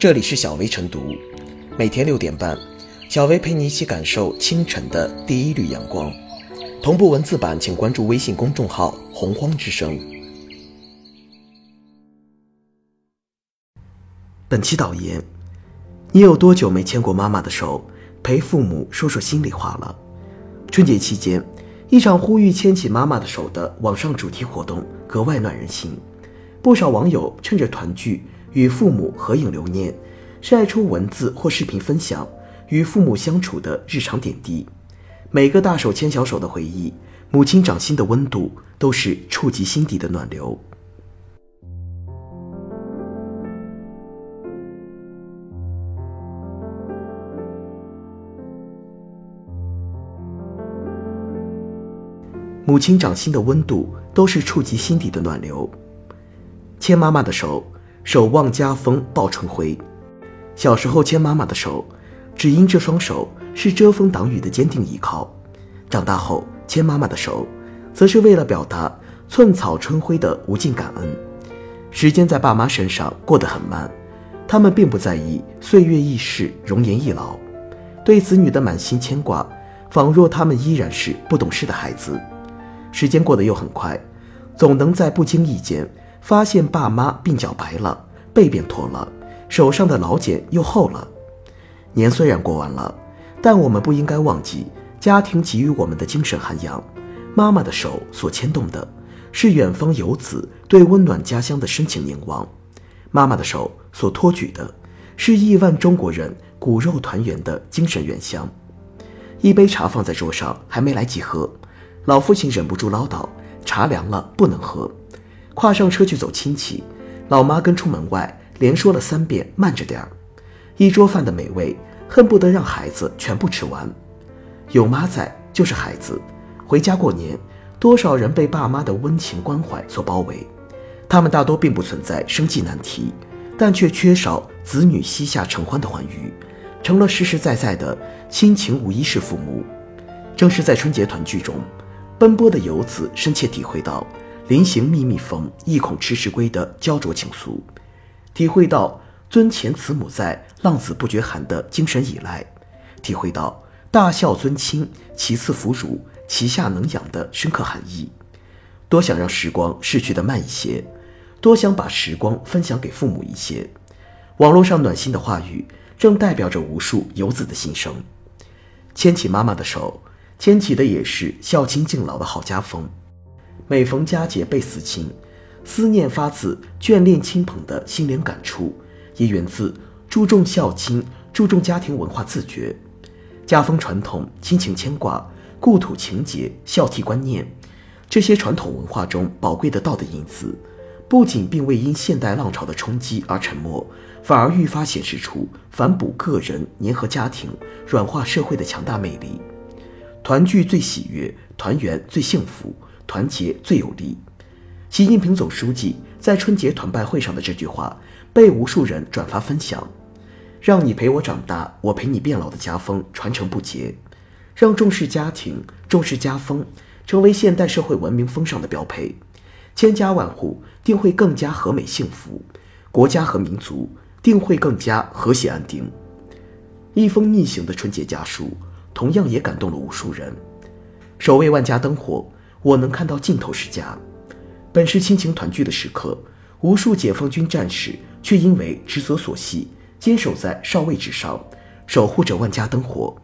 这里是小薇晨读，每天六点半，小薇陪你一起感受清晨的第一缕阳光。同步文字版，请关注微信公众号“洪荒之声”。本期导言：你有多久没牵过妈妈的手，陪父母说说心里话了？春节期间，一场呼吁牵起妈妈的手的网上主题活动格外暖人心，不少网友趁着团聚。与父母合影留念，晒出文字或视频分享与父母相处的日常点滴。每个大手牵小手的回忆，母亲掌心的温度，都是触及心底的暖流。母亲掌心的温度，都是触及心底的暖流。牵妈妈的手。守望家风报春晖。小时候牵妈妈的手，只因这双手是遮风挡雨的坚定依靠；长大后牵妈妈的手，则是为了表达寸草春晖的无尽感恩。时间在爸妈身上过得很慢，他们并不在意岁月易逝，容颜易老，对子女的满心牵挂，仿若他们依然是不懂事的孩子。时间过得又很快，总能在不经意间。发现爸妈鬓角白了，背变驼了，手上的老茧又厚了。年虽然过完了，但我们不应该忘记家庭给予我们的精神涵养。妈妈的手所牵动的，是远方游子对温暖家乡的深情凝望；妈妈的手所托举的，是亿万中国人骨肉团圆的精神原乡。一杯茶放在桌上，还没来及喝，老父亲忍不住唠叨：“茶凉了，不能喝。”跨上车去走亲戚，老妈跟出门外连说了三遍“慢着点儿”。一桌饭的美味，恨不得让孩子全部吃完。有妈在就是孩子。回家过年，多少人被爸妈的温情关怀所包围，他们大多并不存在生计难题，但却缺少子女膝下承欢的欢愉，成了实实在在的亲情无一是父母。正是在春节团聚中，奔波的游子深切体会到。临行密密缝，意恐迟迟归的焦灼情愫，体会到尊前慈母在，浪子不觉寒的精神依赖，体会到大孝尊亲，其次扶乳，其下能养的深刻含义。多想让时光逝去的慢一些，多想把时光分享给父母一些。网络上暖心的话语，正代表着无数游子的心声。牵起妈妈的手，牵起的也是孝亲敬老的好家风。每逢佳节倍思亲，思念发自眷恋亲朋的心灵感触，也源自注重孝亲、注重家庭文化自觉、家风传统、亲情牵挂、故土情结、孝悌观念这些传统文化中宝贵的道德因子，不仅并未因现代浪潮的冲击而沉没，反而愈发显示出反哺个人、粘合家庭、软化社会的强大魅力。团聚最喜悦，团圆最幸福。团结最有力。习近平总书记在春节团拜会上的这句话被无数人转发分享，让你陪我长大，我陪你变老的家风传承不竭，让重视家庭、重视家风成为现代社会文明风尚的标配。千家万户定会更加和美幸福，国家和民族定会更加和谐安定。一封逆行的春节家书，同样也感动了无数人。守卫万家灯火。我能看到尽头是家，本是亲情团聚的时刻，无数解放军战士却因为职责所系，坚守在哨位之上，守护着万家灯火。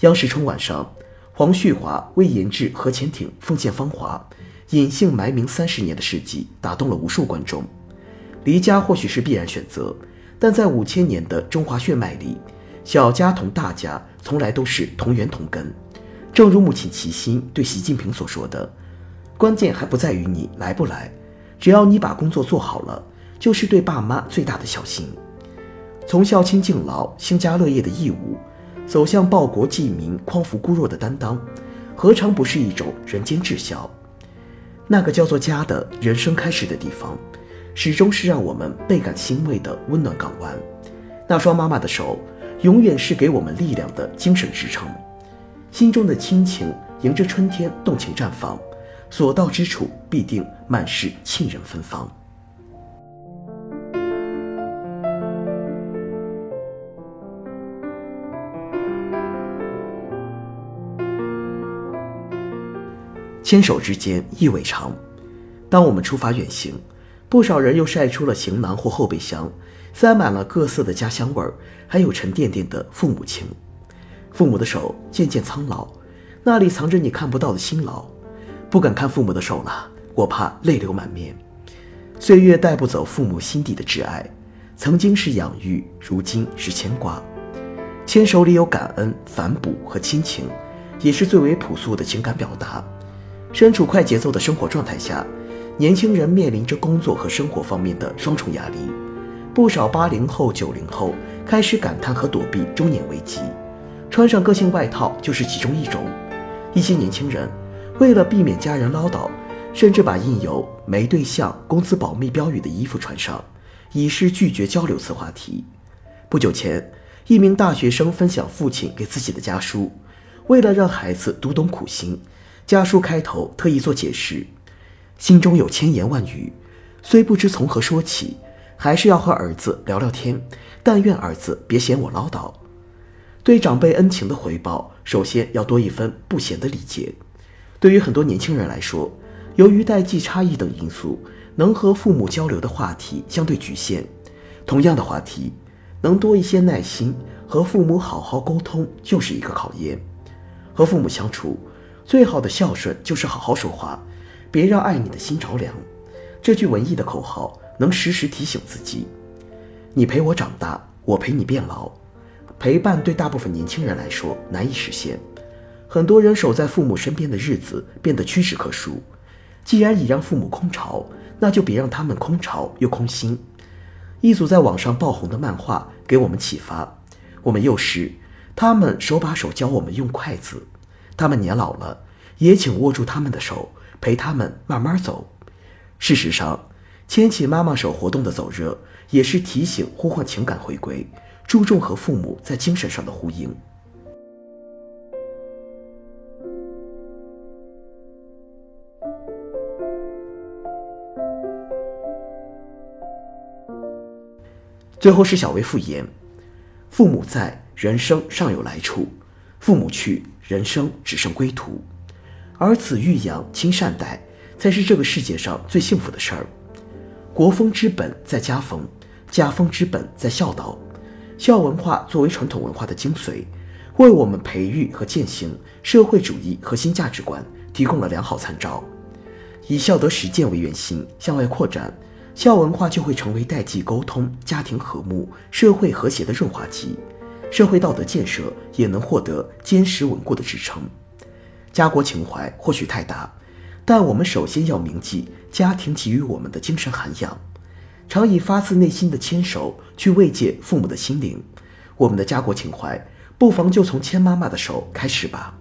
央视春晚上，黄旭华为研制核潜艇奉献芳华，隐姓埋名三十年的事迹打动了无数观众。离家或许是必然选择，但在五千年的中华血脉里，小家同大家从来都是同源同根。正如母亲齐心对习近平所说的：“关键还不在于你来不来，只要你把工作做好了，就是对爸妈最大的孝心。从孝亲敬老、兴家乐业的义务，走向报国济民、匡扶孤弱的担当，何尝不是一种人间至孝？那个叫做家的人生开始的地方，始终是让我们倍感欣慰的温暖港湾。那双妈妈的手，永远是给我们力量的精神支撑。”心中的亲情迎着春天动情绽放，所到之处必定满是沁人芬芳。牵手之间意味长当我们出发远行不少人又晒出了行囊或后备箱塞满了各色的家乡味儿还有沉甸甸的父母情。父母的手渐渐苍老那里藏着你看不到的辛劳不敢看父母的手了，我怕泪流满面。岁月带不走父母心底的挚爱，曾经是养育，如今是牵挂。牵手里有感恩、反哺和亲情，也是最为朴素的情感表达。身处快节奏的生活状态下。年轻人面临着工作和生活方面的双重压力，不少八零后、九零后开始感叹和躲避中年危机，穿上个性外套就是其中一种。一些年轻人为了避免家人唠叨，甚至把印有“没对象、工资保密”标语的衣服穿上，以示拒绝交流此话题。不久前，一名大学生分享父亲给自己的家书，为了让孩子读懂苦心，家书开头特意做解释。心中有千言万语，虽不知从何说起，还是要和儿子聊聊天。但愿儿子别嫌我唠叨。对长辈恩情的回报，首先要多一分不嫌的礼节。对于很多年轻人来说，由于代际差异等因素，能和父母交流的话题相对局限。同样的话题，能多一些耐心和父母好好沟通，就是一个考验。和父母相处，最好的孝顺就是好好说话。别让爱你的心着凉，这句文艺的口号能时时提醒自己：你陪我长大，我陪你变老。陪伴对大部分年轻人来说难以实现，很多人守在父母身边的日子变得屈指可数。既然已让父母空巢，那就别让他们空巢又空心。一组在网上爆红的漫画给我们启发：我们幼时，他们手把手教我们用筷子；他们年老了，也请握住他们的手。陪他们慢慢走。事实上，牵起妈妈手活动的走热，也是提醒、呼唤情感回归，注重和父母在精神上的呼应。最后是小薇复言：父母在，人生尚有来处；父母去，人生只剩归途。儿子育养亲善待，才是这个世界上最幸福的事儿。国风之本在家风，家风之本在孝道。孝文化作为传统文化的精髓，为我们培育和践行社会主义核心价值观提供了良好参照。以孝德实践为原心向外扩展，孝文化就会成为代际沟通、家庭和睦、社会和谐的润滑剂，社会道德建设也能获得坚实稳固的支撑。家国情怀或许太大，但我们首先要铭记家庭给予我们的精神涵养，常以发自内心的牵手去慰藉父母的心灵。我们的家国情怀，不妨就从牵妈妈的手开始吧。